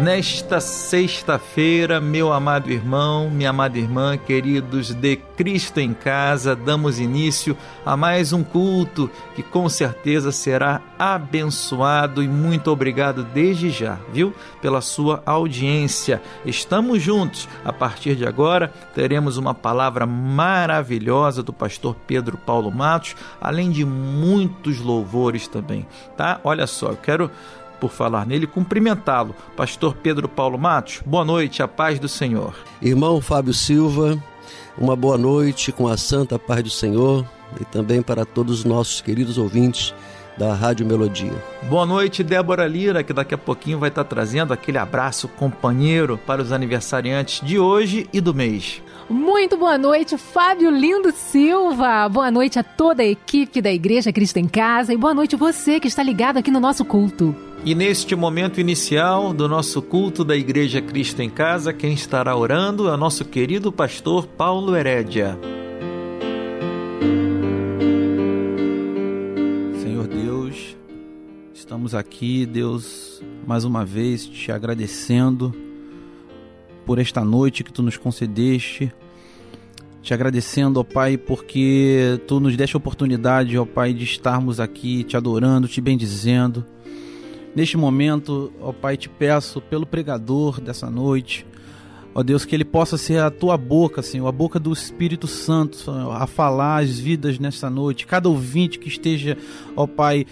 Nesta sexta-feira, meu amado irmão, minha amada irmã, queridos de Cristo em casa, damos início a mais um culto que com certeza será abençoado e muito obrigado desde já, viu? Pela sua audiência. Estamos juntos. A partir de agora, teremos uma palavra maravilhosa do pastor Pedro Paulo Matos, além de muitos louvores também, tá? Olha só, eu quero por falar nele, cumprimentá-lo. Pastor Pedro Paulo Matos, boa noite, a paz do Senhor. Irmão Fábio Silva, uma boa noite com a santa paz do Senhor e também para todos os nossos queridos ouvintes da Rádio Melodia. Boa noite, Débora Lira, que daqui a pouquinho vai estar trazendo aquele abraço companheiro para os aniversariantes de hoje e do mês. Muito boa noite, Fábio Lindo Silva. Boa noite a toda a equipe da Igreja Cristo em Casa e boa noite você que está ligado aqui no nosso culto. E neste momento inicial do nosso culto da Igreja Cristo em Casa, quem estará orando é o nosso querido pastor Paulo Herédia. Senhor Deus, estamos aqui, Deus, mais uma vez te agradecendo por esta noite que tu nos concedeste. Te agradecendo, ó Pai, porque tu nos deste a oportunidade, ó Pai, de estarmos aqui te adorando, te bendizendo. Neste momento, ó Pai, te peço pelo pregador dessa noite, ó Deus, que ele possa ser a tua boca, Senhor, a boca do Espírito Santo, Senhor, a falar as vidas nesta noite. Cada ouvinte que esteja, ó Pai,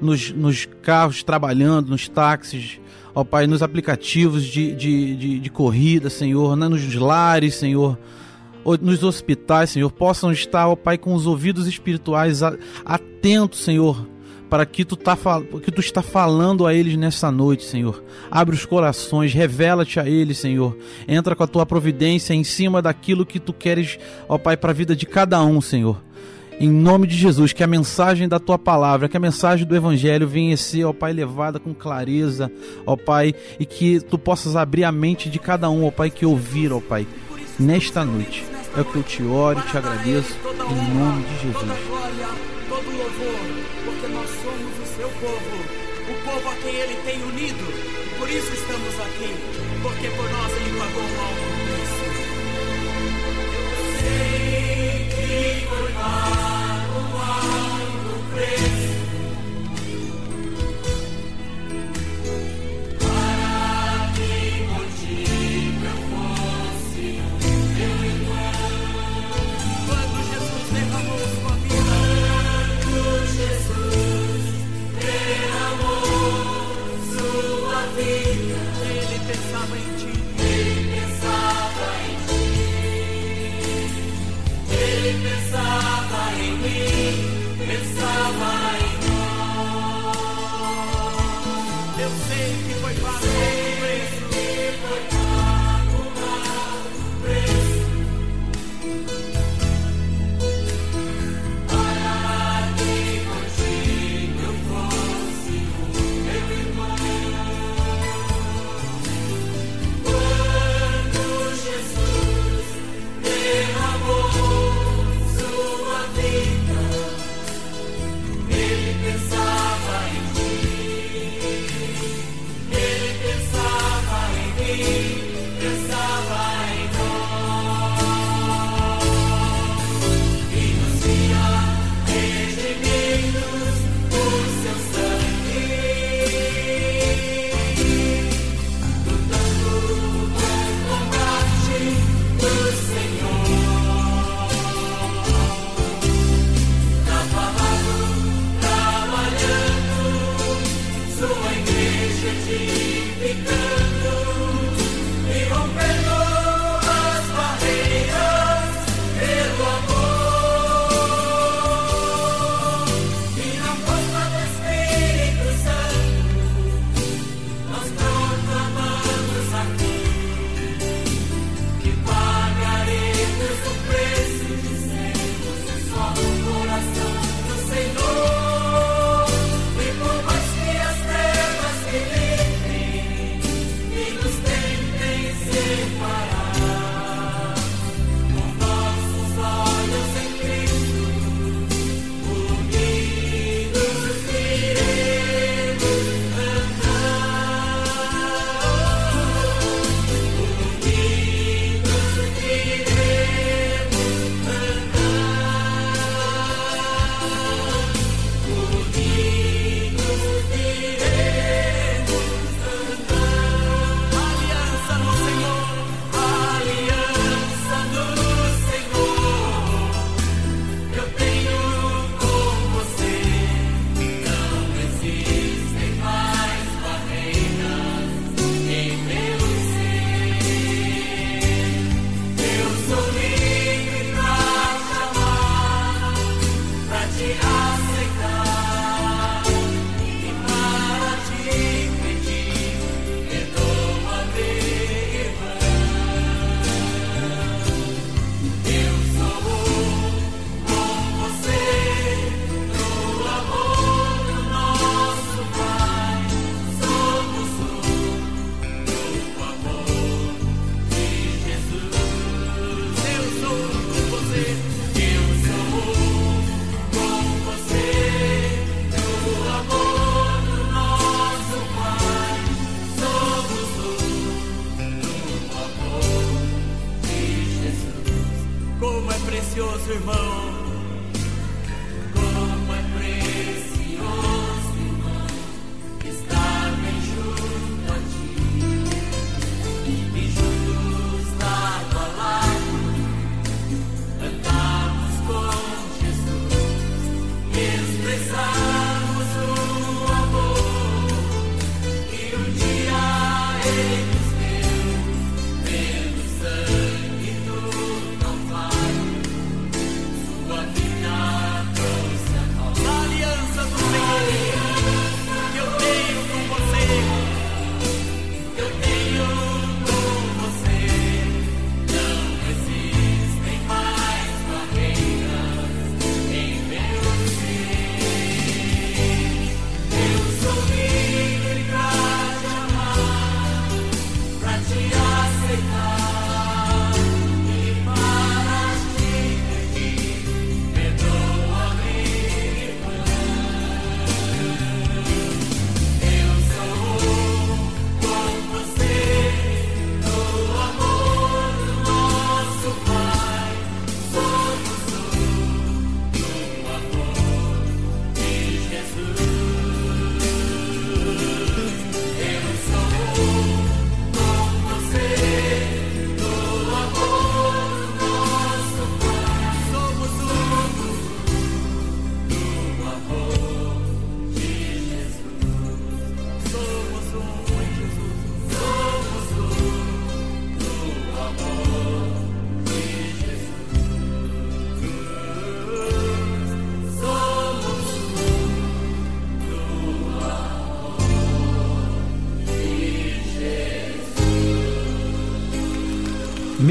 nos, nos carros trabalhando, nos táxis, ó Pai, nos aplicativos de, de, de, de corrida, Senhor, né, nos lares, Senhor nos hospitais, Senhor, possam estar, ó Pai, com os ouvidos espirituais atentos, Senhor, para que tu, tá, que tu está falando a eles nessa noite, Senhor. Abre os corações, revela-te a eles, Senhor. Entra com a tua providência em cima daquilo que tu queres, ó Pai, para a vida de cada um, Senhor. Em nome de Jesus, que a mensagem da tua palavra, que a mensagem do evangelho venha ser, ó Pai, levada com clareza, ó Pai, e que tu possas abrir a mente de cada um, ó Pai, que ouvir, ó Pai, nesta noite. É o que eu te oro e te agradeço, em nome de Jesus povo, o povo a quem ele tem unido. Por isso estamos aqui, porque por nós ele pagou um alto preço. Eu sei que foi pago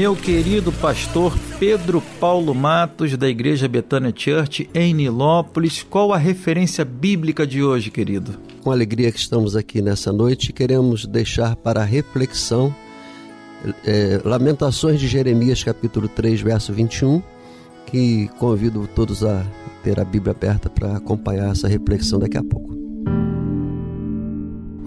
Meu querido pastor Pedro Paulo Matos, da Igreja Betânia Church, em Nilópolis, qual a referência bíblica de hoje, querido? Com alegria que estamos aqui nessa noite, queremos deixar para reflexão é, Lamentações de Jeremias, capítulo 3, verso 21, que convido todos a ter a Bíblia aberta para acompanhar essa reflexão daqui a pouco.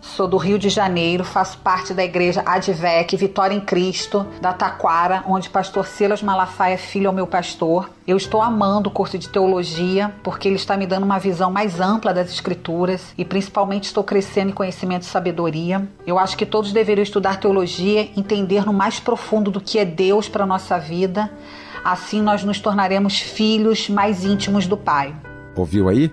sou do Rio de Janeiro, faço parte da igreja Advec Vitória em Cristo, da Taquara, onde pastor Silas Malafaia Filho é o meu pastor. Eu estou amando o curso de teologia, porque ele está me dando uma visão mais ampla das escrituras e principalmente estou crescendo em conhecimento e sabedoria. Eu acho que todos deveriam estudar teologia, entender no mais profundo do que é Deus para a nossa vida. Assim nós nos tornaremos filhos mais íntimos do Pai. Ouviu aí?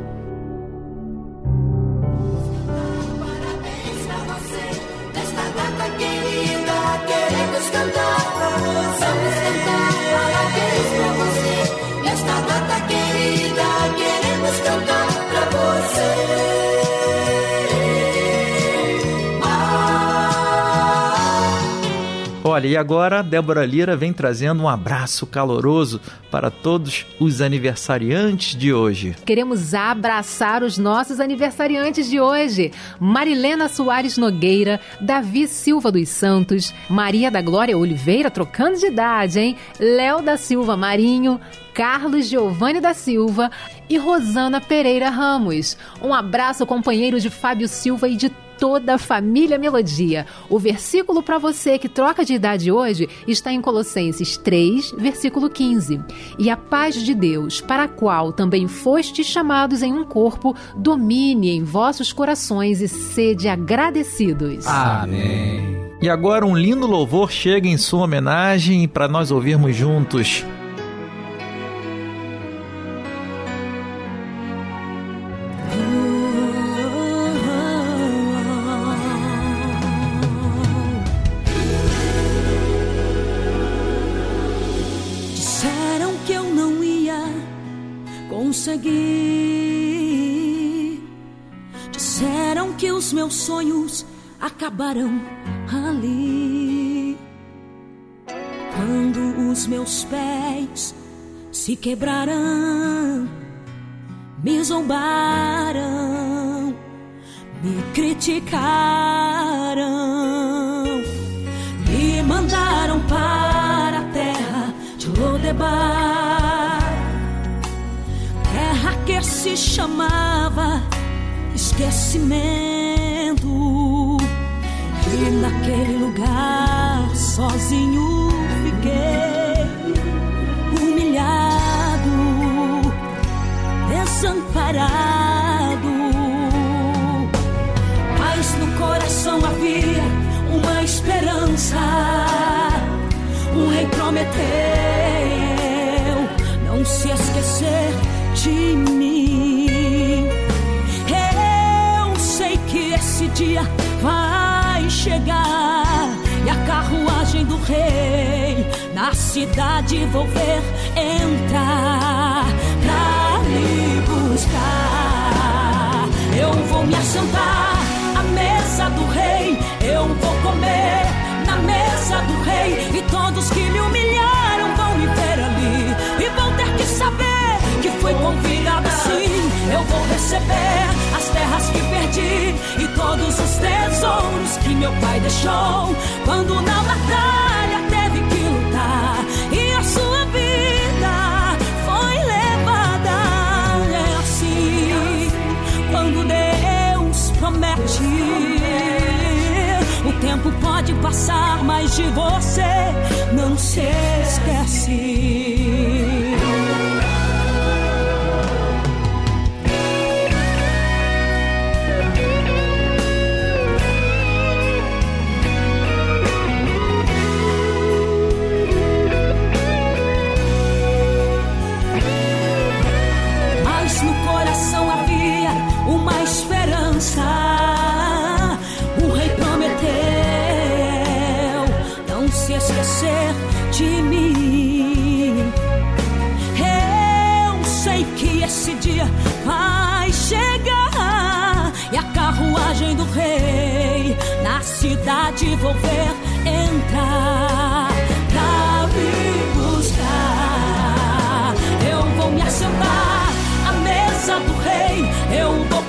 Olha, e agora Débora Lira vem trazendo um abraço caloroso para todos os aniversariantes de hoje. Queremos abraçar os nossos aniversariantes de hoje. Marilena Soares Nogueira, Davi Silva dos Santos, Maria da Glória Oliveira, trocando de idade, hein? Léo da Silva Marinho, Carlos Giovanni da Silva e Rosana Pereira Ramos. Um abraço, companheiro de Fábio Silva e de toda a família Melodia. O versículo para você que troca de idade hoje está em Colossenses 3, versículo 15. E a paz de Deus, para a qual também fostes chamados em um corpo, domine em vossos corações e sede agradecidos. Amém. E agora um lindo louvor chega em sua homenagem para nós ouvirmos juntos. Acabaram ali. Quando os meus pés se quebraram, me zombaram, me criticaram, me mandaram para a terra de Lodebar, terra que se chamava esquecimento. Naquele lugar sozinho fiquei, humilhado, desamparado. Mas no coração havia uma esperança. O rei prometeu não se esquecer chegar e a carruagem do rei na cidade vou ver entrar pra me buscar. Eu vou me assentar à mesa do rei, eu vou comer na mesa do rei e todos que me humilharam vão me ver ali e vão ter que saber que fui convidado sim. Eu vou receber e todos os tesouros que meu pai deixou quando na batalha teve que lutar e a sua vida foi levada. É assim quando Deus promete. O tempo pode passar, mas de você não se esquece. Esperança. O rei prometeu não se esquecer de mim. Eu sei que esse dia vai chegar e a carruagem do rei na cidade vou ver entrar pra me buscar. Eu vou me assentar à mesa do rei, eu vou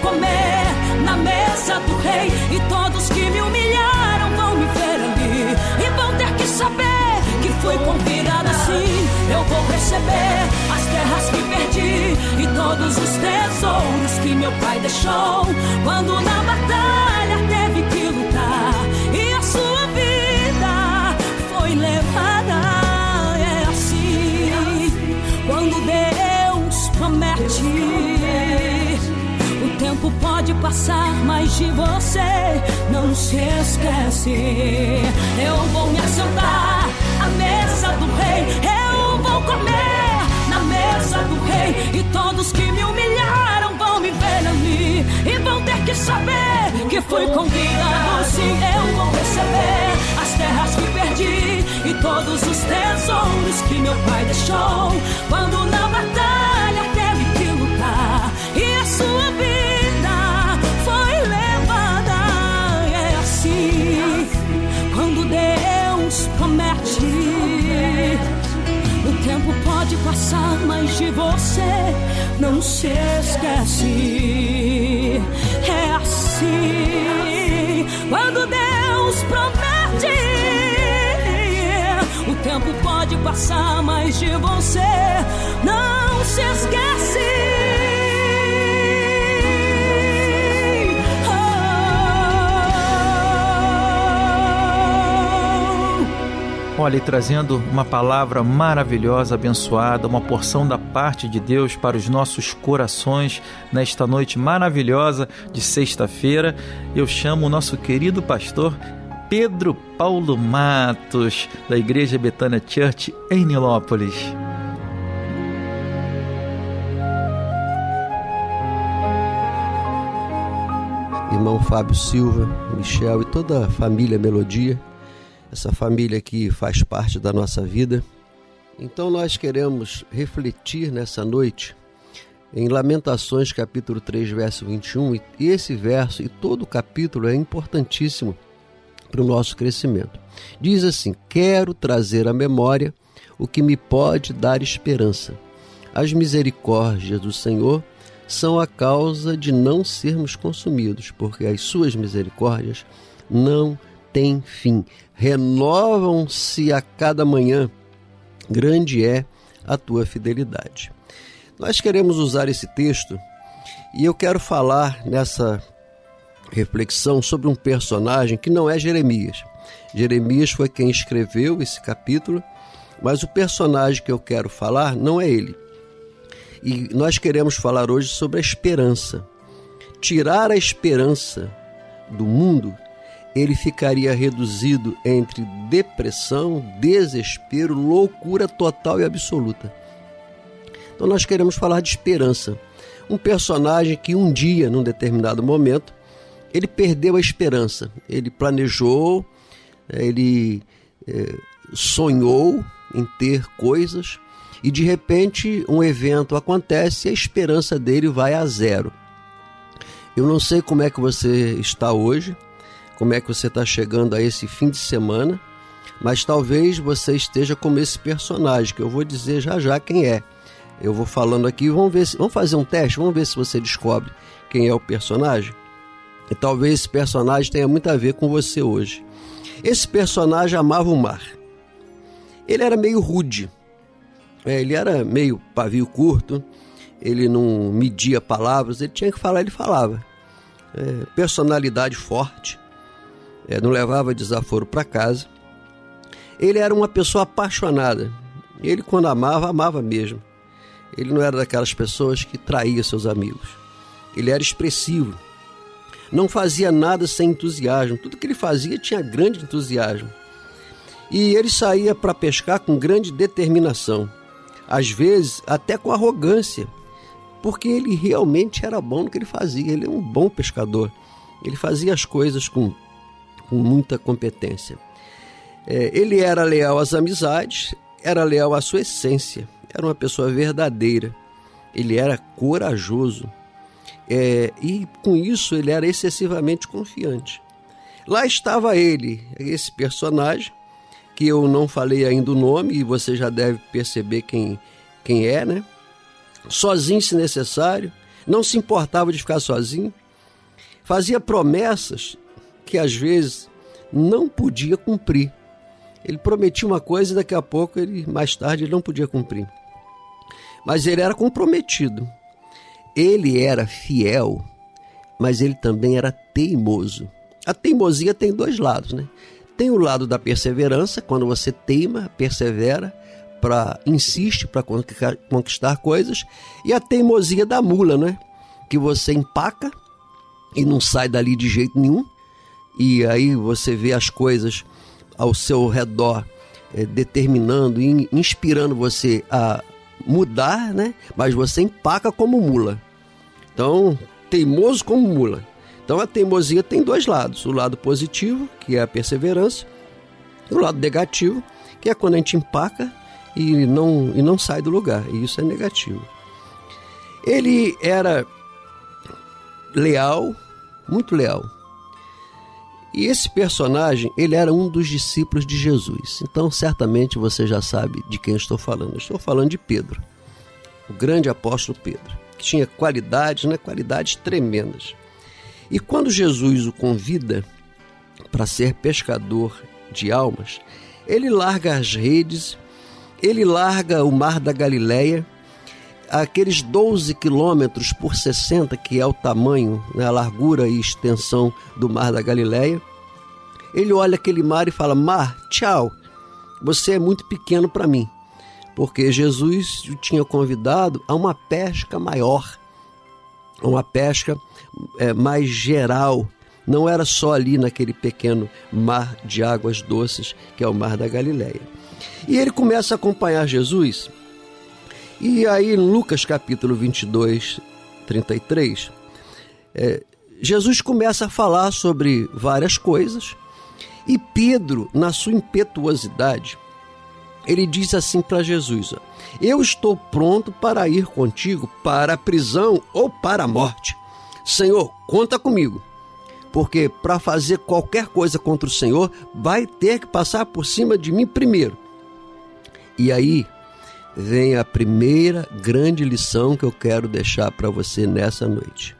e todos que me humilharam vão me ver ali e vão ter que saber que fui convidado assim. Eu vou receber as terras que perdi e todos os tesouros que meu pai deixou quando na batalha teve que lutar e a sua vida foi levada. É assim quando Deus promete. Pode passar, mas de você não se esquece. Eu vou me assentar à mesa do rei, eu vou comer na mesa do rei. E todos que me humilharam vão me ver ali e vão ter que saber que fui convidado. Sim, eu vou receber as terras que perdi e todos os tesouros que meu pai deixou quando na batalha passar, mas de você não se esquece. É assim quando Deus promete. O tempo pode passar, mas de você não se esquece. Olha, e trazendo uma palavra maravilhosa, abençoada, uma porção da parte de Deus para os nossos corações nesta noite maravilhosa de sexta-feira, eu chamo o nosso querido pastor Pedro Paulo Matos, da Igreja Betânia Church em Nilópolis. irmão Fábio Silva, Michel e toda a família Melodia, essa família que faz parte da nossa vida. Então nós queremos refletir nessa noite em Lamentações capítulo 3, verso 21, e esse verso e todo o capítulo é importantíssimo, para o nosso crescimento. Diz assim: Quero trazer à memória o que me pode dar esperança. As misericórdias do Senhor são a causa de não sermos consumidos, porque as suas misericórdias não têm fim, renovam-se a cada manhã. Grande é a tua fidelidade. Nós queremos usar esse texto e eu quero falar nessa reflexão sobre um personagem que não é Jeremias. Jeremias foi quem escreveu esse capítulo, mas o personagem que eu quero falar não é ele. E nós queremos falar hoje sobre a esperança. Tirar a esperança do mundo, ele ficaria reduzido entre depressão, desespero, loucura total e absoluta. Então nós queremos falar de esperança. Um personagem que um dia, num determinado momento, ele perdeu a esperança. Ele planejou, ele é, sonhou em ter coisas e de repente um evento acontece e a esperança dele vai a zero. Eu não sei como é que você está hoje, como é que você está chegando a esse fim de semana, mas talvez você esteja como esse personagem, que eu vou dizer já já quem é. Eu vou falando aqui, vamos ver se, vamos fazer um teste, vamos ver se você descobre quem é o personagem. E talvez esse personagem tenha muito a ver com você hoje. Esse personagem amava o mar. Ele era meio rude, é, ele era meio pavio curto, ele não media palavras, ele tinha que falar, ele falava. É, personalidade forte, não levava desaforo para casa. Ele era uma pessoa apaixonada. Ele, quando amava, amava mesmo. Ele não era daquelas pessoas que traía seus amigos. Ele era expressivo. Não fazia nada sem entusiasmo. Tudo que ele fazia tinha grande entusiasmo. E ele saía para pescar com grande determinação às vezes até com arrogância, porque ele realmente era bom no que ele fazia, ele é um bom pescador, ele fazia as coisas com, com muita competência. É, ele era leal às amizades, era leal à sua essência, era uma pessoa verdadeira, ele era corajoso é, e com isso ele era excessivamente confiante. Lá estava ele, esse personagem, que eu não falei ainda o nome e você já deve perceber quem, quem é, né? Sozinho se necessário, não se importava de ficar sozinho, fazia promessas que às vezes não podia cumprir. Ele prometia uma coisa e daqui a pouco ele mais tarde ele não podia cumprir. Mas ele era comprometido. Ele era fiel, mas ele também era teimoso. A teimosia tem dois lados, né? Tem o lado da perseverança, quando você teima, persevera, para insiste para conquistar coisas, e a teimosia da mula, né? Que você empaca e não sai dali de jeito nenhum, e aí você vê as coisas ao seu redor é, determinando e inspirando você a mudar, né? Mas você empaca como mula. Então, teimoso como mula. Então a teimosia tem dois lados: o lado positivo, que é a perseverança, e o lado negativo, que é quando a gente empaca e não, e não sai do lugar. E isso é negativo. Ele era leal, muito leal. E esse personagem, ele era um dos discípulos de Jesus. Então, certamente você já sabe de quem estou falando. Estou falando de Pedro, o grande apóstolo Pedro, que tinha qualidades, né, qualidades tremendas. E quando Jesus o convida para ser pescador de almas, ele larga as redes, ele larga o mar da Galileia, aqueles 12 quilômetros por 60, que é o tamanho, né, a largura e extensão do mar da Galileia. Ele olha aquele mar e fala: Mar, tchau, você é muito pequeno para mim. Porque Jesus o tinha convidado a uma pesca maior, uma pesca é, mais geral. Não era só ali naquele pequeno mar de águas doces que é o mar da Galileia. E ele começa a acompanhar Jesus. E aí, Lucas capítulo 22, 33, é, Jesus começa a falar sobre várias coisas. E Pedro, na sua impetuosidade, ele diz assim para Jesus: Eu estou pronto para ir contigo para a prisão ou para a morte. Senhor, conta comigo. Porque para fazer qualquer coisa contra o Senhor, vai ter que passar por cima de mim primeiro. E aí vem a primeira grande lição que eu quero deixar para você nessa noite.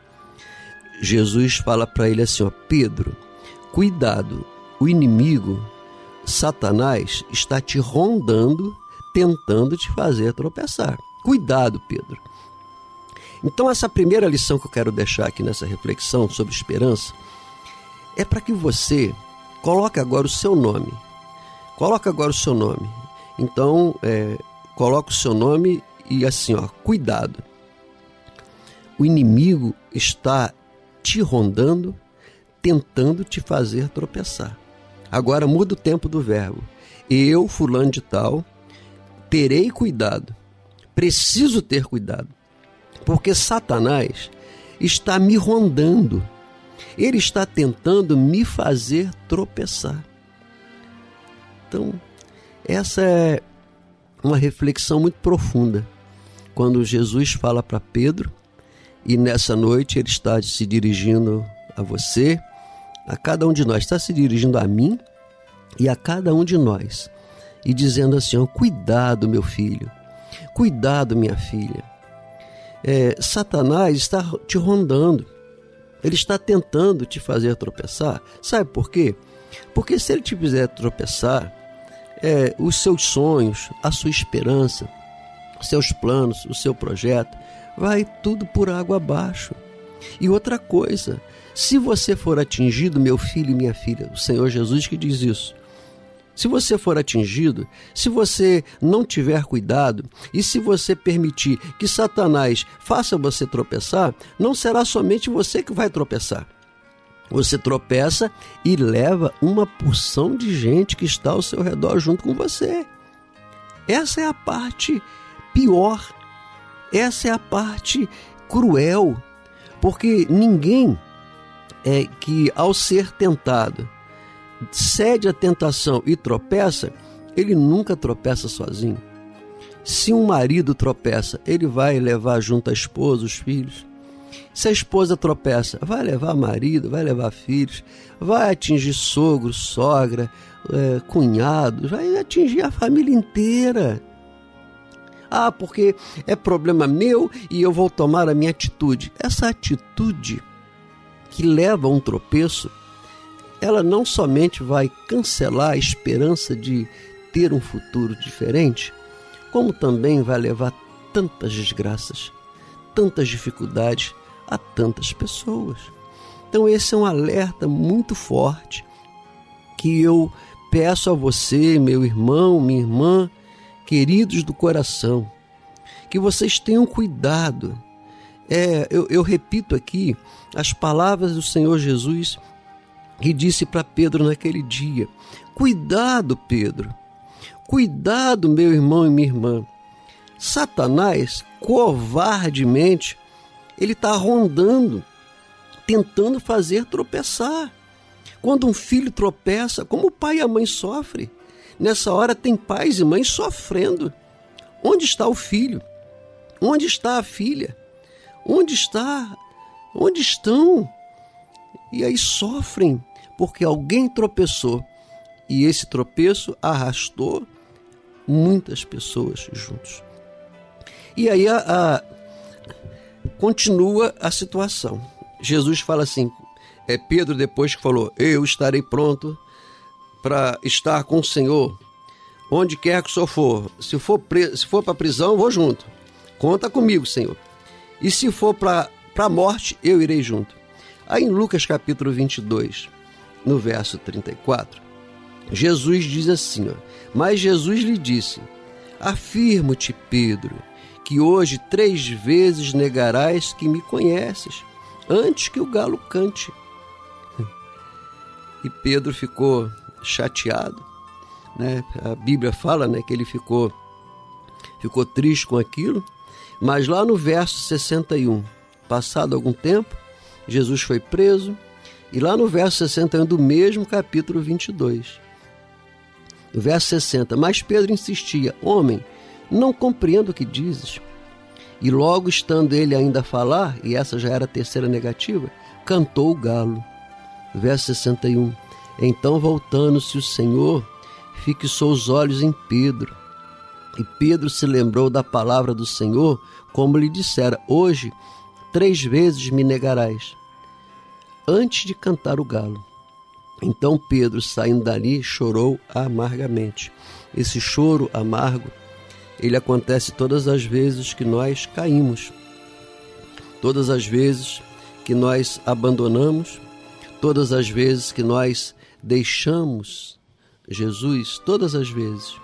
Jesus fala para ele assim: ó, Pedro, cuidado, o inimigo, Satanás, está te rondando, tentando te fazer tropeçar. Cuidado, Pedro. Então, essa primeira lição que eu quero deixar aqui nessa reflexão sobre esperança é para que você coloque agora o seu nome. Coloque agora o seu nome. Então, é, coloque o seu nome e assim, ó, cuidado. O inimigo está te rondando, tentando te fazer tropeçar. Agora muda o tempo do verbo. Eu, fulano de tal, terei cuidado. Preciso ter cuidado. Porque Satanás está me rondando. Ele está tentando me fazer tropeçar. Então, essa é uma reflexão muito profunda. Quando Jesus fala para Pedro, e nessa noite ele está se dirigindo a você, a cada um de nós, está se dirigindo a mim e a cada um de nós, e dizendo assim: cuidado, meu filho, cuidado, minha filha. É, Satanás está te rondando, ele está tentando te fazer tropeçar. Sabe por quê? Porque se ele te fizer tropeçar, é, os seus sonhos, a sua esperança, os seus planos, o seu projeto, vai tudo por água abaixo. E outra coisa, se você for atingido, meu filho e minha filha, o Senhor Jesus que diz isso. Se você for atingido, se você não tiver cuidado e se você permitir que Satanás faça você tropeçar, não será somente você que vai tropeçar. Você tropeça e leva uma porção de gente que está ao seu redor junto com você. Essa é a parte pior. Essa é a parte cruel, porque ninguém é que ao ser tentado cede à tentação e tropeça, ele nunca tropeça sozinho. Se um marido tropeça, ele vai levar junto a esposa, os filhos. Se a esposa tropeça, vai levar marido, vai levar filhos, vai atingir sogro, sogra, é, cunhado, vai atingir a família inteira. Ah, porque é problema meu e eu vou tomar a minha atitude. Essa atitude que leva a um tropeço, ela não somente vai cancelar a esperança de ter um futuro diferente, como também vai levar tantas desgraças, tantas dificuldades a tantas pessoas. Então, esse é um alerta muito forte que eu peço a você, meu irmão, minha irmã, queridos do coração, que vocês tenham cuidado. É, eu, eu repito aqui as palavras do Senhor Jesus que disse para Pedro naquele dia: Cuidado, Pedro, cuidado, meu irmão e minha irmã. Satanás, covardemente, ele está rondando, tentando fazer tropeçar. Quando um filho tropeça, como o pai e a mãe sofrem. Nessa hora tem pais e mães sofrendo. Onde está o filho? Onde está a filha? Onde está? Onde estão? E aí sofrem porque alguém tropeçou e esse tropeço arrastou muitas pessoas juntos. E aí a, a, continua a situação. Jesus fala assim: é Pedro depois que falou: Eu estarei pronto para estar com o Senhor, onde quer que o Senhor for. Se for, se for para a prisão, vou junto. Conta comigo, Senhor. E se for para a morte, eu irei junto. Aí em Lucas capítulo 22, no verso 34, Jesus diz assim: ó, Mas Jesus lhe disse: Afirmo-te, Pedro, que hoje três vezes negarás que me conheces, antes que o galo cante. E Pedro ficou chateado. Né? A Bíblia fala né, que ele ficou, ficou triste com aquilo, mas lá no verso 61, passado algum tempo, Jesus foi preso, e lá no verso 61 do mesmo capítulo 22, no verso 60, mas Pedro insistia: Homem, não compreendo o que dizes. E logo estando ele ainda a falar, e essa já era a terceira negativa, cantou o galo. Verso 61. Então, voltando-se o Senhor, fixou os olhos em Pedro. E Pedro se lembrou da palavra do Senhor, como lhe dissera: Hoje, três vezes me negarás, antes de cantar o galo. Então Pedro, saindo dali, chorou amargamente. Esse choro amargo, ele acontece todas as vezes que nós caímos, todas as vezes que nós abandonamos, todas as vezes que nós deixamos Jesus, todas as vezes,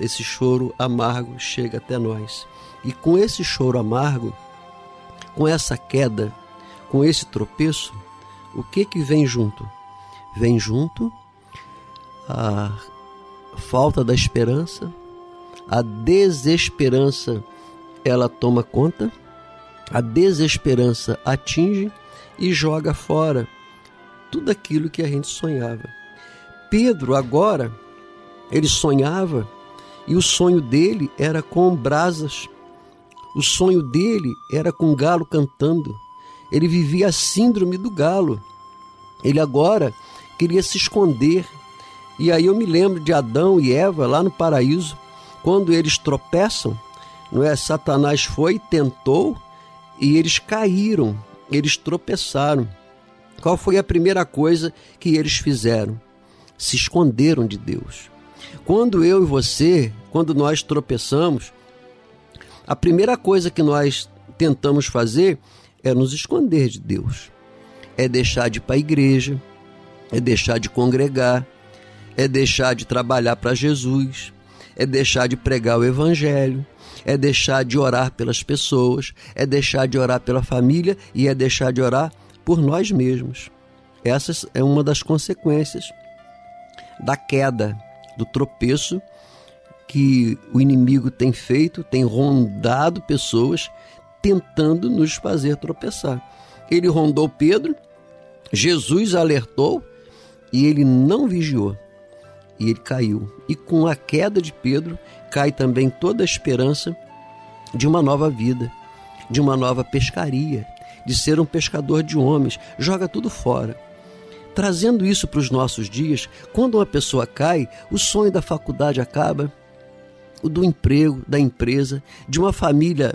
esse choro amargo chega até nós. E com esse choro amargo, com essa queda, com esse tropeço, o que que vem junto? Vem junto a falta da esperança, a desesperança, ela toma conta, a desesperança atinge e joga fora tudo aquilo que a gente sonhava. Pedro agora, ele sonhava e o sonho dele era com brasas. O sonho dele era com galo cantando. Ele vivia a síndrome do galo. Ele agora queria se esconder. E aí eu me lembro de Adão e Eva lá no paraíso, quando eles tropeçam, não é? Satanás foi tentou e eles caíram, eles tropeçaram. Qual foi a primeira coisa que eles fizeram? Se esconderam de Deus. Quando eu e você, quando nós tropeçamos, a primeira coisa que nós tentamos fazer é nos esconder de Deus. É deixar de ir para a igreja, é deixar de congregar, é deixar de trabalhar para Jesus, é deixar de pregar o evangelho, é deixar de orar pelas pessoas, é deixar de orar pela família e é deixar de orar por nós mesmos. Essa é uma das consequências da queda, do tropeço que o inimigo tem feito, tem rondado pessoas tentando nos fazer tropeçar. Ele rondou Pedro, Jesus alertou e ele não vigiou. E ele caiu. E com a queda de Pedro, cai também toda a esperança de uma nova vida, de uma nova pescaria, de ser um pescador de homens. Joga tudo fora. Trazendo isso para os nossos dias, quando uma pessoa cai, o sonho da faculdade acaba, o do emprego, da empresa, de uma família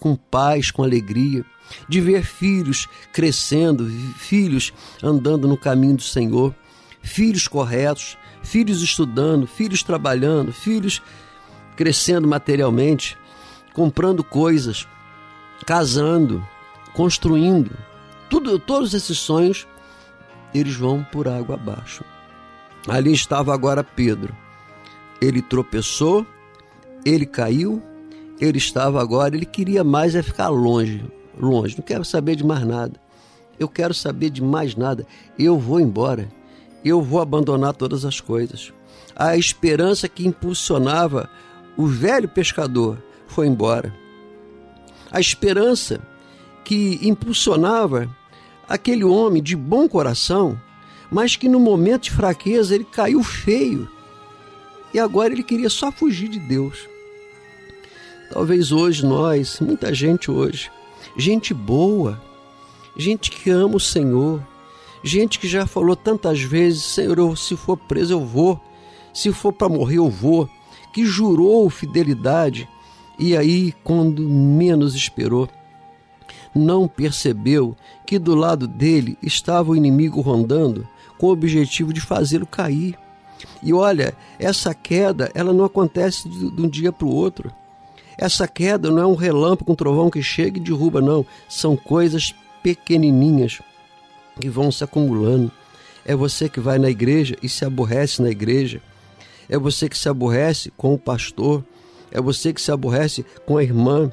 com paz, com alegria, de ver filhos crescendo, filhos andando no caminho do Senhor, filhos corretos, filhos estudando, filhos trabalhando, filhos crescendo materialmente, comprando coisas, casando, construindo. Tudo, todos esses sonhos eles vão por água abaixo. Ali estava agora Pedro. Ele tropeçou, ele caiu, ele estava agora, ele queria mais é ficar longe, longe, não quero saber de mais nada. Eu quero saber de mais nada. Eu vou embora. Eu vou abandonar todas as coisas. A esperança que impulsionava o velho pescador foi embora. A esperança que impulsionava aquele homem de bom coração, mas que no momento de fraqueza ele caiu feio. E agora ele queria só fugir de Deus. Talvez hoje nós, muita gente hoje, gente boa, gente que ama o Senhor, gente que já falou tantas vezes: Senhor, se for preso eu vou, se for para morrer eu vou, que jurou fidelidade e aí, quando menos esperou, não percebeu que do lado dele estava o inimigo rondando com o objetivo de fazê-lo cair. E olha, essa queda, ela não acontece de, de um dia para o outro. Essa queda não é um relâmpago, um trovão que chega e derruba, não. São coisas pequenininhas que vão se acumulando. É você que vai na igreja e se aborrece na igreja. É você que se aborrece com o pastor. É você que se aborrece com a irmã.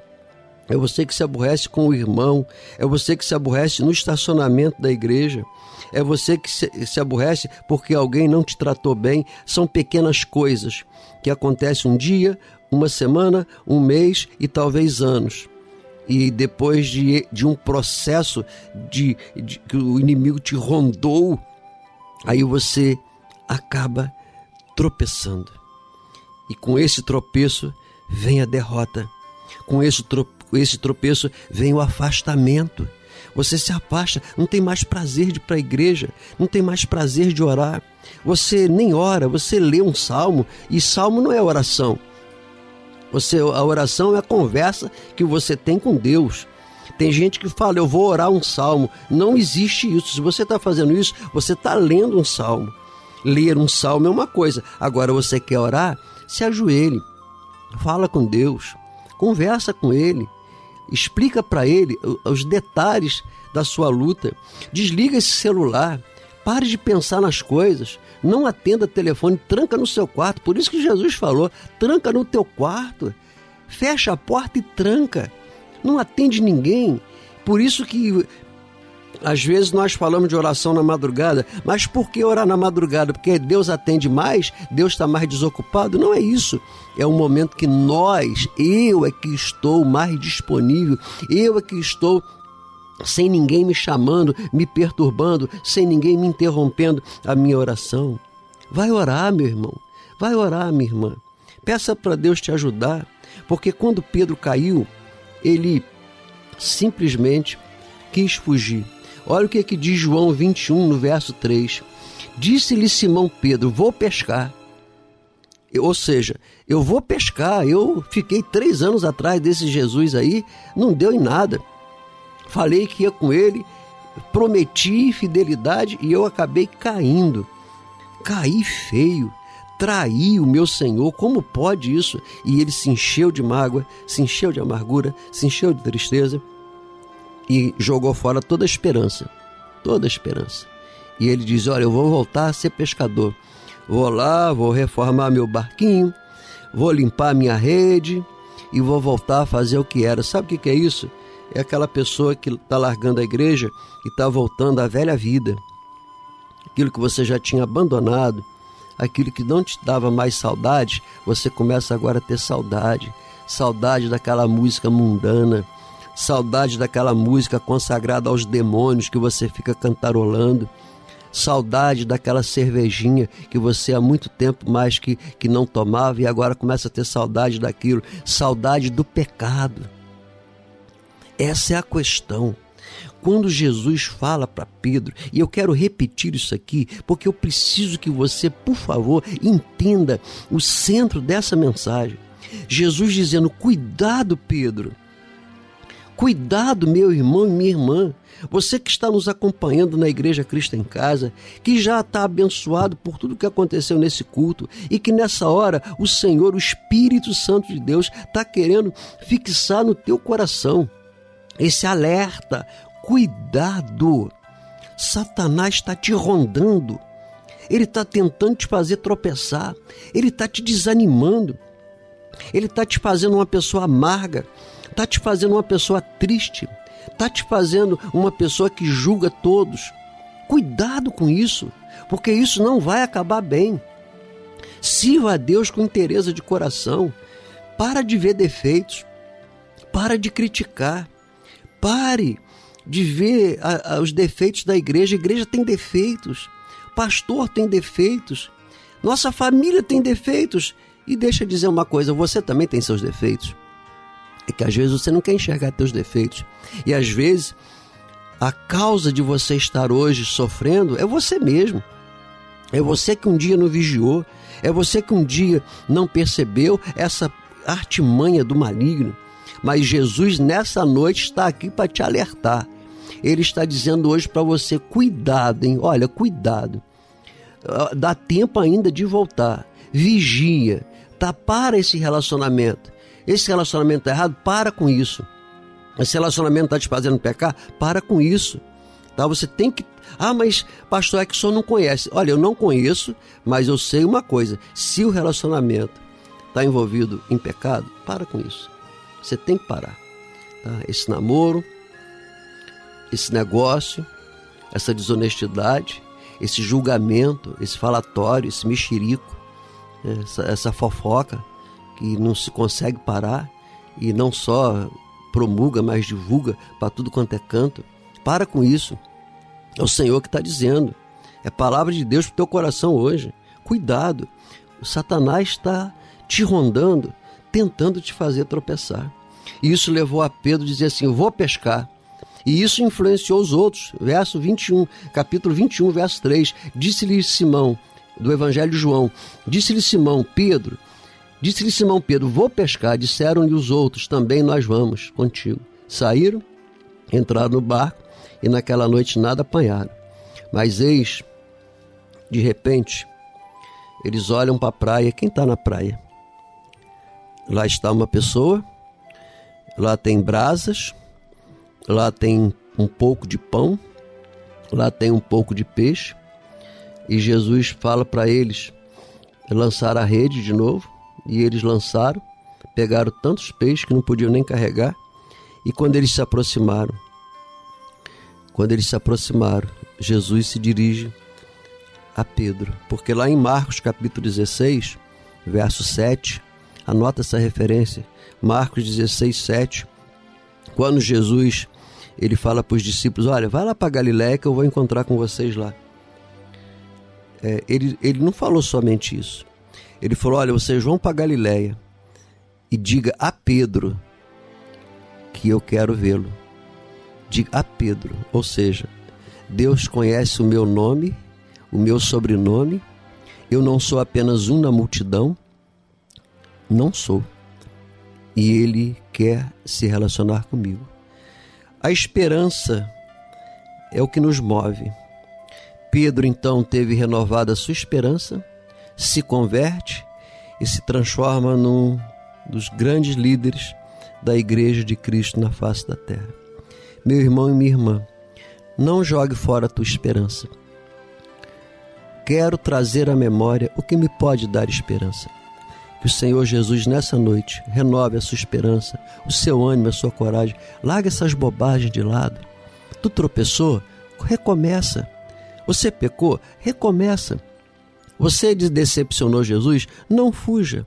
É você que se aborrece com o irmão, é você que se aborrece no estacionamento da igreja, é você que se, aborrece porque alguém não te tratou bem. São pequenas coisas que acontecem um dia, uma semana, um mês e talvez anos. E depois de, de um processo de, de que o inimigo te rondou, aí você acaba tropeçando. E com esse tropeço vem a derrota. Com esse, tro, esse tropeço vem o afastamento. Você se afasta, não tem mais prazer de ir para a igreja, não tem mais prazer de orar. Você nem ora, você lê um salmo e salmo não é oração. Você, a oração é a conversa que você tem com Deus. Tem gente que fala, eu vou orar um salmo. Não existe isso. Se você está fazendo isso, você está lendo um salmo. Ler um salmo é uma coisa. Agora você quer orar? Se ajoelhe. Fala com Deus. Conversa com Ele. Explica para Ele os detalhes da sua luta. Desliga esse celular. Pare de pensar nas coisas. Não atenda telefone, tranca no seu quarto. Por isso que Jesus falou: tranca no teu quarto. Fecha a porta e tranca. Não atende ninguém. Por isso que às vezes nós falamos de oração na madrugada, mas por que orar na madrugada? Porque Deus atende mais, Deus está mais desocupado? Não é isso. É um momento que nós, eu é que estou mais disponível, eu é que estou sem ninguém me chamando, me perturbando, sem ninguém me interrompendo a minha oração. Vai orar, meu irmão. Vai orar, minha irmã. Peça para Deus te ajudar, porque quando Pedro caiu, ele simplesmente quis fugir. Olha o que, é que diz João 21, no verso 3. Disse-lhe Simão Pedro: Vou pescar. Ou seja, eu vou pescar. Eu fiquei três anos atrás desse Jesus aí, não deu em nada. Falei que ia com ele, prometi fidelidade e eu acabei caindo. Caí feio, traí o meu Senhor. Como pode isso? E ele se encheu de mágoa, se encheu de amargura, se encheu de tristeza e jogou fora toda a esperança, toda a esperança. E ele diz: Olha, eu vou voltar a ser pescador. Vou lá, vou reformar meu barquinho, vou limpar minha rede e vou voltar a fazer o que era. Sabe o que é isso? É aquela pessoa que está largando a igreja e está voltando à velha vida. Aquilo que você já tinha abandonado, aquilo que não te dava mais saudade, você começa agora a ter saudade. Saudade daquela música mundana, saudade daquela música consagrada aos demônios que você fica cantarolando, saudade daquela cervejinha que você há muito tempo mais que, que não tomava e agora começa a ter saudade daquilo, saudade do pecado. Essa é a questão. Quando Jesus fala para Pedro, e eu quero repetir isso aqui, porque eu preciso que você, por favor, entenda o centro dessa mensagem. Jesus dizendo: Cuidado, Pedro, Cuidado, meu irmão e minha irmã, você que está nos acompanhando na Igreja Cristo em Casa, que já está abençoado por tudo que aconteceu nesse culto e que nessa hora o Senhor, o Espírito Santo de Deus, está querendo fixar no teu coração esse alerta. Cuidado! Satanás está te rondando, ele está tentando te fazer tropeçar, ele está te desanimando, ele está te fazendo uma pessoa amarga está te fazendo uma pessoa triste, está te fazendo uma pessoa que julga todos. Cuidado com isso, porque isso não vai acabar bem. Sirva a Deus com interesse de coração. Para de ver defeitos. Para de criticar. Pare de ver a, a, os defeitos da igreja. A igreja tem defeitos. Pastor tem defeitos. Nossa família tem defeitos. E deixa eu dizer uma coisa: você também tem seus defeitos é que às vezes você não quer enxergar teus defeitos. E às vezes a causa de você estar hoje sofrendo é você mesmo. É você que um dia não vigiou, é você que um dia não percebeu essa artimanha do maligno. Mas Jesus nessa noite está aqui para te alertar. Ele está dizendo hoje para você: cuidado, hein? Olha, cuidado. Ah, dá tempo ainda de voltar. Vigia. Tapar esse relacionamento. Esse relacionamento está errado, para com isso. Esse relacionamento está te fazendo pecar, para com isso. Tá? Você tem que. Ah, mas pastor é que só não conhece. Olha, eu não conheço, mas eu sei uma coisa: se o relacionamento está envolvido em pecado, para com isso. Você tem que parar. Tá? Esse namoro, esse negócio, essa desonestidade, esse julgamento, esse falatório, esse mexerico, essa, essa fofoca, que não se consegue parar e não só promulga, mas divulga para tudo quanto é canto. Para com isso. É o Senhor que está dizendo. É palavra de Deus para o teu coração hoje. Cuidado. O Satanás está te rondando, tentando te fazer tropeçar. E isso levou a Pedro a dizer assim: vou pescar. E isso influenciou os outros. Verso 21, capítulo 21, verso 3. Disse-lhe Simão, do Evangelho de João, disse-lhe Simão, Pedro, disse-lhe Simão Pedro, vou pescar. Disseram-lhe os outros, também nós vamos contigo. Saíram, entraram no barco e naquela noite nada apanharam. Mas eis, de repente, eles olham para a praia. Quem está na praia? Lá está uma pessoa, lá tem brasas, lá tem um pouco de pão, lá tem um pouco de peixe. E Jesus fala para eles lançar a rede de novo. E eles lançaram, pegaram tantos peixes que não podiam nem carregar. E quando eles se aproximaram, quando eles se aproximaram, Jesus se dirige a Pedro, porque lá em Marcos capítulo 16, verso 7, anota essa referência, Marcos 16, 7, quando Jesus ele fala para os discípulos, olha, vai lá para Galiléia que eu vou encontrar com vocês lá. É, ele, ele não falou somente isso. Ele falou, olha, vocês vão para Galiléia e diga a Pedro que eu quero vê-lo. Diga a Pedro, ou seja, Deus conhece o meu nome, o meu sobrenome. Eu não sou apenas um na multidão. Não sou. E Ele quer se relacionar comigo. A esperança é o que nos move. Pedro então teve renovada sua esperança, se converte e se transforma num dos grandes líderes da Igreja de Cristo na face da terra. Meu irmão e minha irmã, não jogue fora a tua esperança. Quero trazer à memória o que me pode dar esperança. Que o Senhor Jesus, nessa noite, renove a sua esperança, o seu ânimo, a sua coragem. Larga essas bobagens de lado. Tu tropeçou? Recomeça. Você pecou? Recomeça. Você decepcionou Jesus? Não fuja.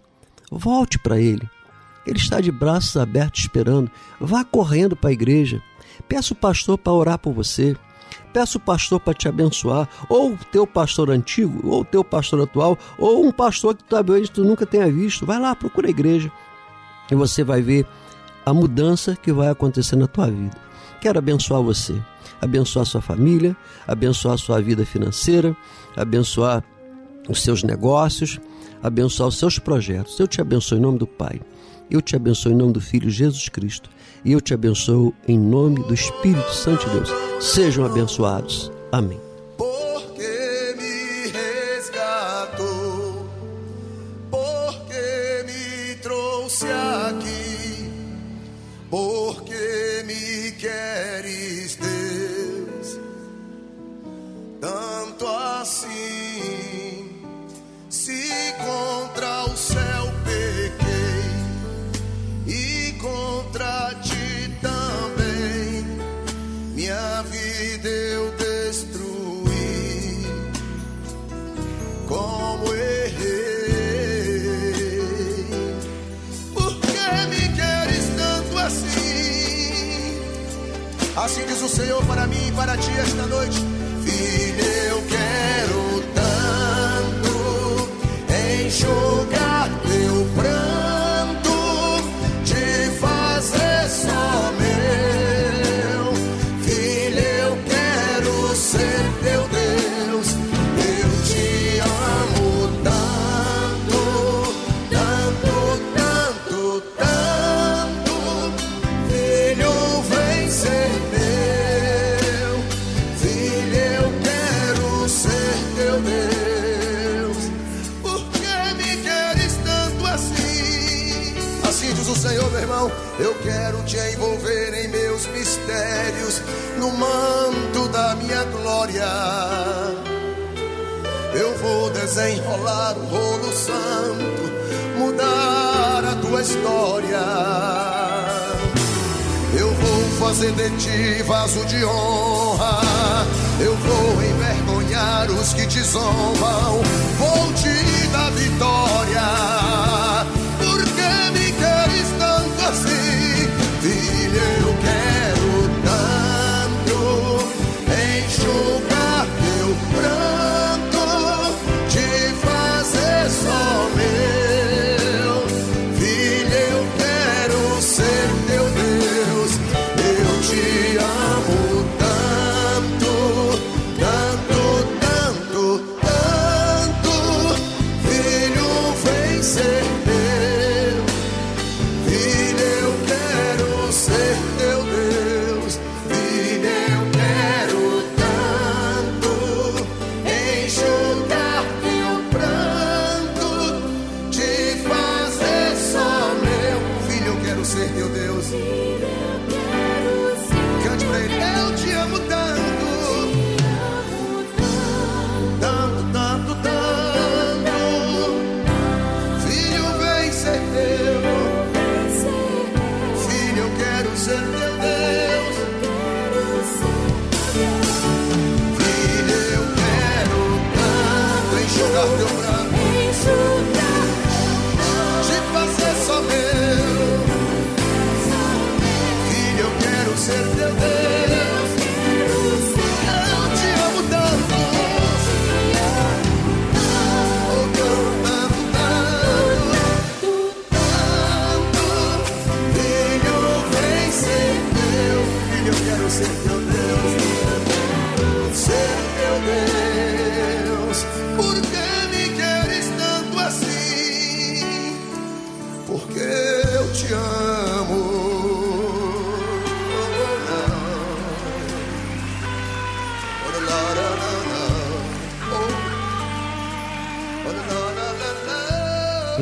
Volte para Ele. Ele está de braços abertos esperando. Vá correndo para a igreja. Peça o pastor para orar por você. Peça o pastor para te abençoar, ou o teu pastor antigo, ou o teu pastor atual, ou um pastor que talvez tu nunca tenha visto. Vai lá, procura a igreja e você vai ver a mudança que vai acontecer na tua vida. Quero abençoar você, abençoar sua família, abençoar sua vida financeira, abençoar os seus negócios, abençoar os seus projetos. Eu te abençoo em nome do Pai. Eu te abençoo em nome do Filho Jesus Cristo. E eu te abençoo em nome do Espírito Santo de Deus. Sejam abençoados. Amém. Tanto assim. Se contra o céu Como errei, por que me queres tanto assim? Assim diz o Senhor para mim e para ti esta noite, filho, eu quero tanto enxugar desenrolar o rolo santo, mudar a tua história. Eu vou fazer de ti vaso de honra. Eu vou envergonhar os que te zombam. Vou te dar vitória. ser.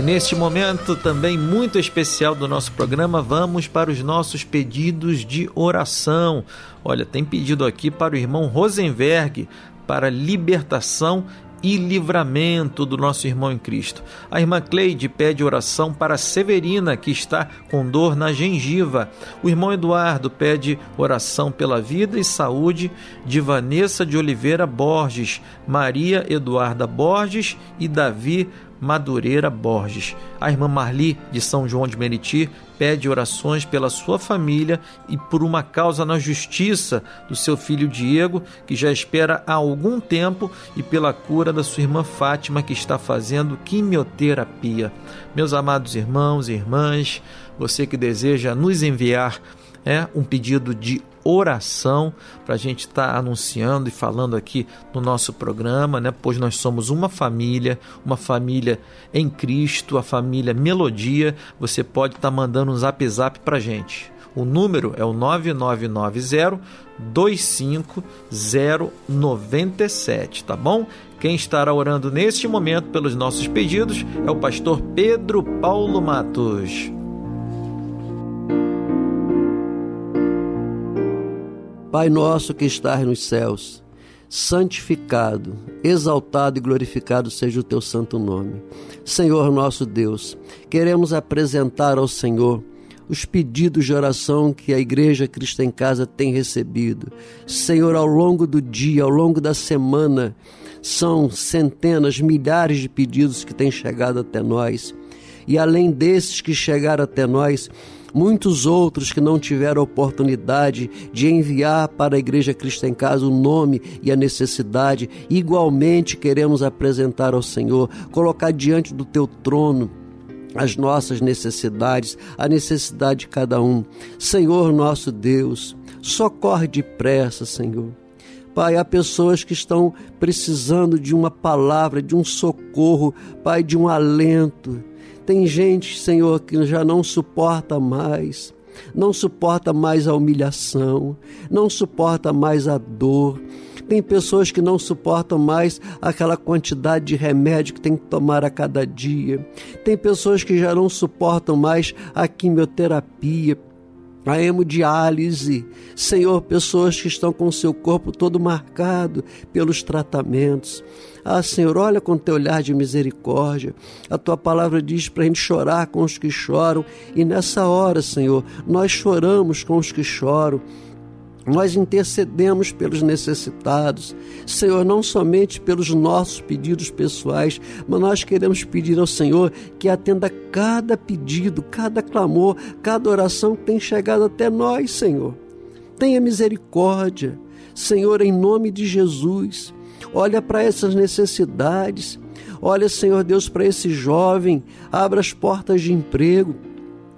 Neste momento também muito especial do nosso programa, vamos para os nossos pedidos de oração. Olha, tem pedido aqui para o irmão Rosenberg para libertação e livramento do nosso irmão em Cristo. A irmã Cleide pede oração para Severina, que está com dor na gengiva. O irmão Eduardo pede oração pela vida e saúde de Vanessa de Oliveira Borges, Maria Eduarda Borges e Davi Madureira Borges. A irmã Marli, de São João de Meriti, pede orações pela sua família e por uma causa na justiça do seu filho Diego, que já espera há algum tempo, e pela cura da sua irmã Fátima, que está fazendo quimioterapia. Meus amados irmãos e irmãs, você que deseja nos enviar é um pedido de oração para a gente estar tá anunciando e falando aqui no nosso programa, né? Pois nós somos uma família, uma família em Cristo, a família Melodia. Você pode estar tá mandando um zap zap para gente. O número é o 9990 25097, tá bom? Quem estará orando neste momento pelos nossos pedidos é o pastor Pedro Paulo Matos. Pai nosso que estás nos céus, santificado, exaltado e glorificado seja o teu santo nome. Senhor nosso Deus, queremos apresentar ao Senhor os pedidos de oração que a Igreja Cristo em Casa tem recebido. Senhor, ao longo do dia, ao longo da semana, são centenas, milhares de pedidos que têm chegado até nós. E além desses que chegaram até nós, muitos outros que não tiveram oportunidade de enviar para a Igreja Cristo em Casa o nome e a necessidade, igualmente queremos apresentar ao Senhor, colocar diante do teu trono as nossas necessidades, a necessidade de cada um. Senhor nosso Deus, socorre depressa, Senhor. Pai, há pessoas que estão precisando de uma palavra, de um socorro, Pai, de um alento. Tem gente, Senhor, que já não suporta mais, não suporta mais a humilhação, não suporta mais a dor. Tem pessoas que não suportam mais aquela quantidade de remédio que tem que tomar a cada dia. Tem pessoas que já não suportam mais a quimioterapia a hemodiálise. Senhor, pessoas que estão com o seu corpo todo marcado pelos tratamentos. Ah, Senhor, olha com teu olhar de misericórdia. A tua palavra diz para a gente chorar com os que choram. E nessa hora, Senhor, nós choramos com os que choram. Nós intercedemos pelos necessitados, Senhor, não somente pelos nossos pedidos pessoais, mas nós queremos pedir ao Senhor que atenda cada pedido, cada clamor, cada oração que tem chegado até nós, Senhor. Tenha misericórdia, Senhor, em nome de Jesus. Olha para essas necessidades. Olha, Senhor Deus, para esse jovem, abra as portas de emprego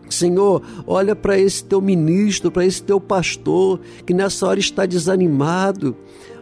Senhor, olha para esse teu ministro, para esse teu pastor, que nessa hora está desanimado.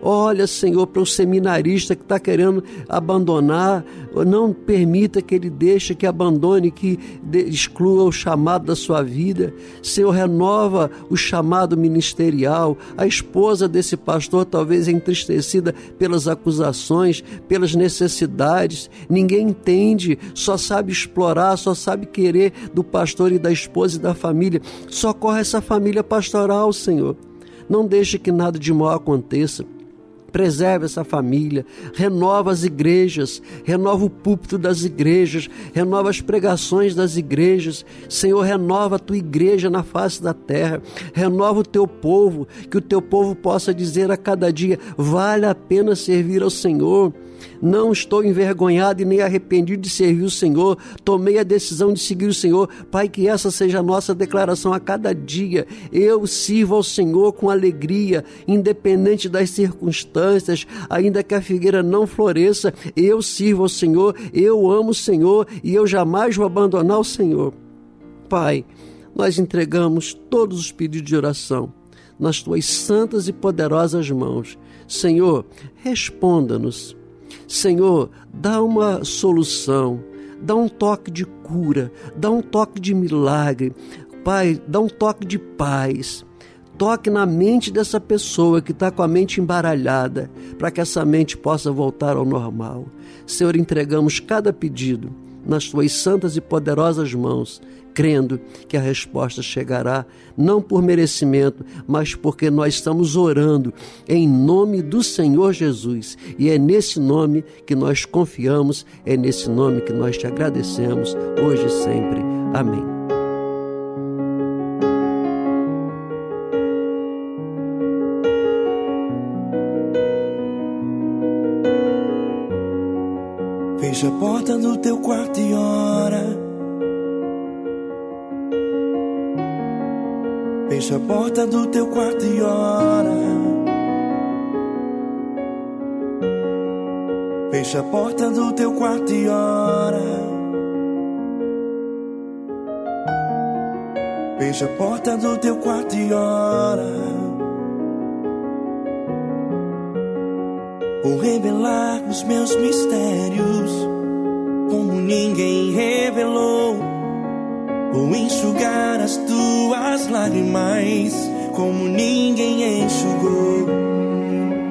Olha, Senhor, para o seminarista que está querendo abandonar, não permita que ele deixe, que abandone, que exclua o chamado da sua vida. Senhor, renova o chamado ministerial. A esposa desse pastor, talvez entristecida pelas acusações, pelas necessidades, ninguém entende, só sabe explorar, só sabe querer do pastor e da esposa e da família. Socorre essa família pastoral, Senhor Não deixe que nada de mal aconteça preserva essa família, renova as igrejas, renova o púlpito das igrejas, renova as pregações das igrejas. Senhor, renova a tua igreja na face da terra, renova o teu povo, que o teu povo possa dizer a cada dia: vale a pena servir ao Senhor. Não estou envergonhado e nem arrependido de servir o Senhor. Tomei a decisão de seguir o Senhor. Pai, que essa seja a nossa declaração a cada dia. Eu sirvo ao Senhor com alegria, independente das circunstâncias, ainda que a figueira não floresça. Eu sirvo ao Senhor, eu amo o Senhor e eu jamais vou abandonar o Senhor. Pai, nós entregamos todos os pedidos de oração nas tuas santas e poderosas mãos. Senhor, responda-nos Senhor, dá uma solução, dá um toque de cura, dá um toque de milagre. Pai, dá um toque de paz. Toque na mente dessa pessoa que está com a mente embaralhada, para que essa mente possa voltar ao normal. Senhor, entregamos cada pedido nas tuas santas e poderosas mãos crendo que a resposta chegará, não por merecimento, mas porque nós estamos orando em nome do Senhor Jesus. E é nesse nome que nós confiamos, é nesse nome que nós te agradecemos, hoje e sempre. Amém. Fecha a porta do teu quarto e ora. Fecha a porta do teu quarto e ora. Fecha a porta do teu quarto e ora. Fecha a porta do teu quarto e ora. Vou revelar os meus mistérios como ninguém revelou. Vou enxugar as tuas lágrimas como ninguém enxugou.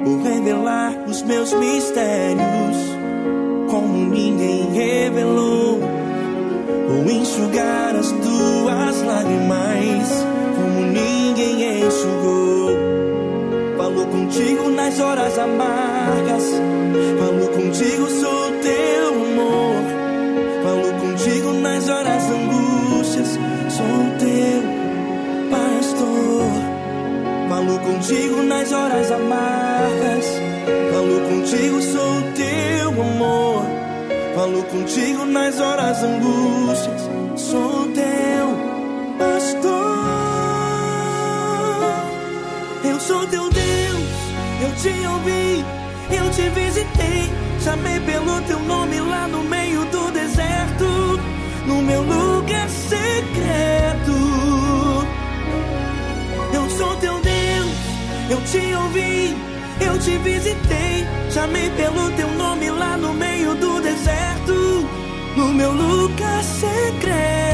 Vou revelar os meus mistérios como ninguém revelou. Vou enxugar as tuas lágrimas como ninguém enxugou. Falou contigo nas horas amargas. Falou contigo, sou teu Falou contigo nas horas amargas. Falou contigo, sou teu amor. Falou contigo nas horas angústias. Sou teu pastor. Eu sou teu Deus, eu te ouvi, eu te visitei, chamei pelo teu nome lá no meio do deserto, no meu lugar secreto. Eu sou teu eu te ouvi, eu te visitei, chamei pelo teu nome lá no meio do deserto, no meu lugar secreto.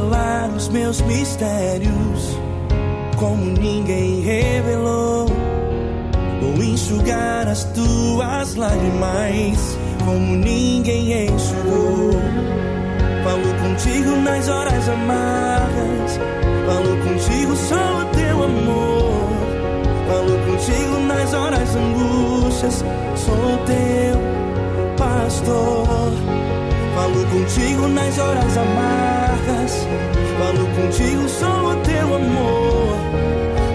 Revelar os meus mistérios como ninguém revelou. Vou enxugar as tuas lágrimas como ninguém enxugou. Falo contigo nas horas amargas. Falo contigo só o teu amor. Falo contigo nas horas angústias. Sou teu pastor. Falo contigo nas horas amargas. Falo contigo só o teu amor.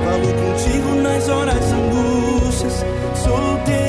Falo contigo nas horas angústias. Sou teu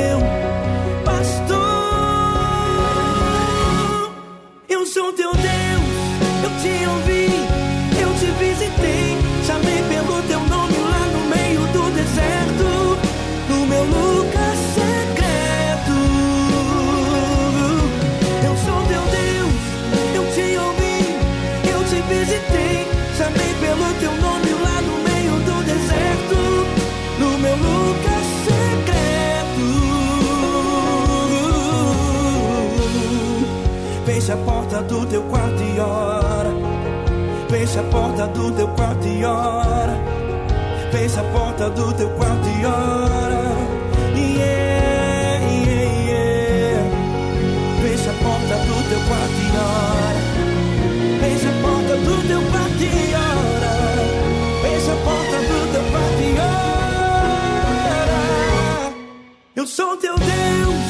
Fecha a porta do teu quarto e ora. Fecha a porta do teu quarto e ora. Fecha a porta do teu quarto e ora. Yeah, yeah, yeah. Fecha a porta do teu quarto e ora. Fecha a porta do teu quarto e ora. Fecha a porta do teu quarto e ora. Eu sou teu Deus.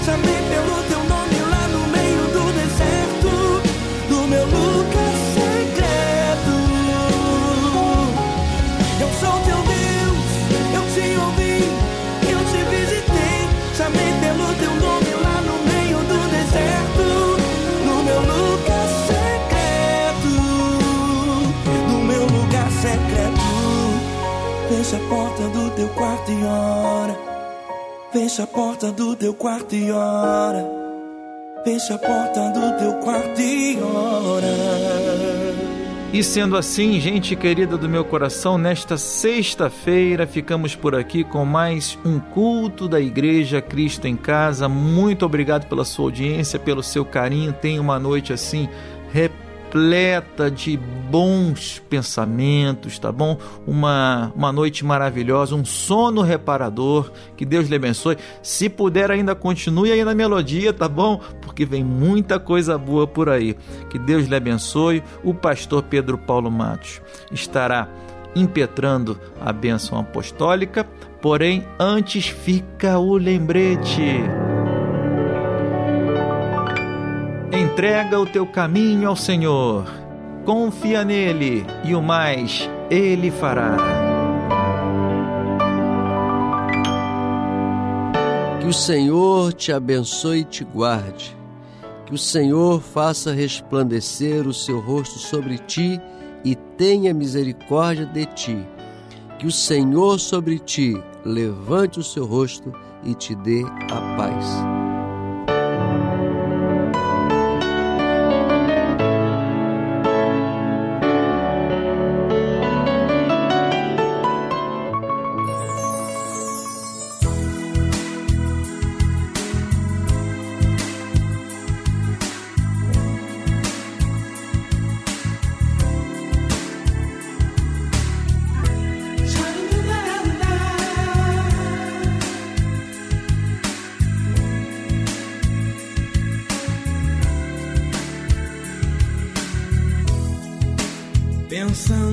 Visitei, Fecha a porta do teu quarto e ora. Fecha a porta do teu quarto e ora. E sendo assim, gente querida do meu coração, nesta sexta-feira ficamos por aqui com mais um culto da Igreja Cristo em Casa. Muito obrigado pela sua audiência, pelo seu carinho. Tenha uma noite assim repleta de bons pensamentos, tá bom? Uma, uma noite maravilhosa, um sono reparador. Que Deus lhe abençoe. Se puder, ainda continue aí na melodia, tá bom? Porque vem muita coisa boa por aí. Que Deus lhe abençoe. O pastor Pedro Paulo Matos estará impetrando a bênção apostólica, porém, antes fica o lembrete. Entrega o teu caminho ao Senhor, confia nele e o mais ele fará. Que o Senhor te abençoe e te guarde. Que o Senhor faça resplandecer o seu rosto sobre ti e tenha misericórdia de ti. Que o Senhor sobre ti levante o seu rosto e te dê a paz. sang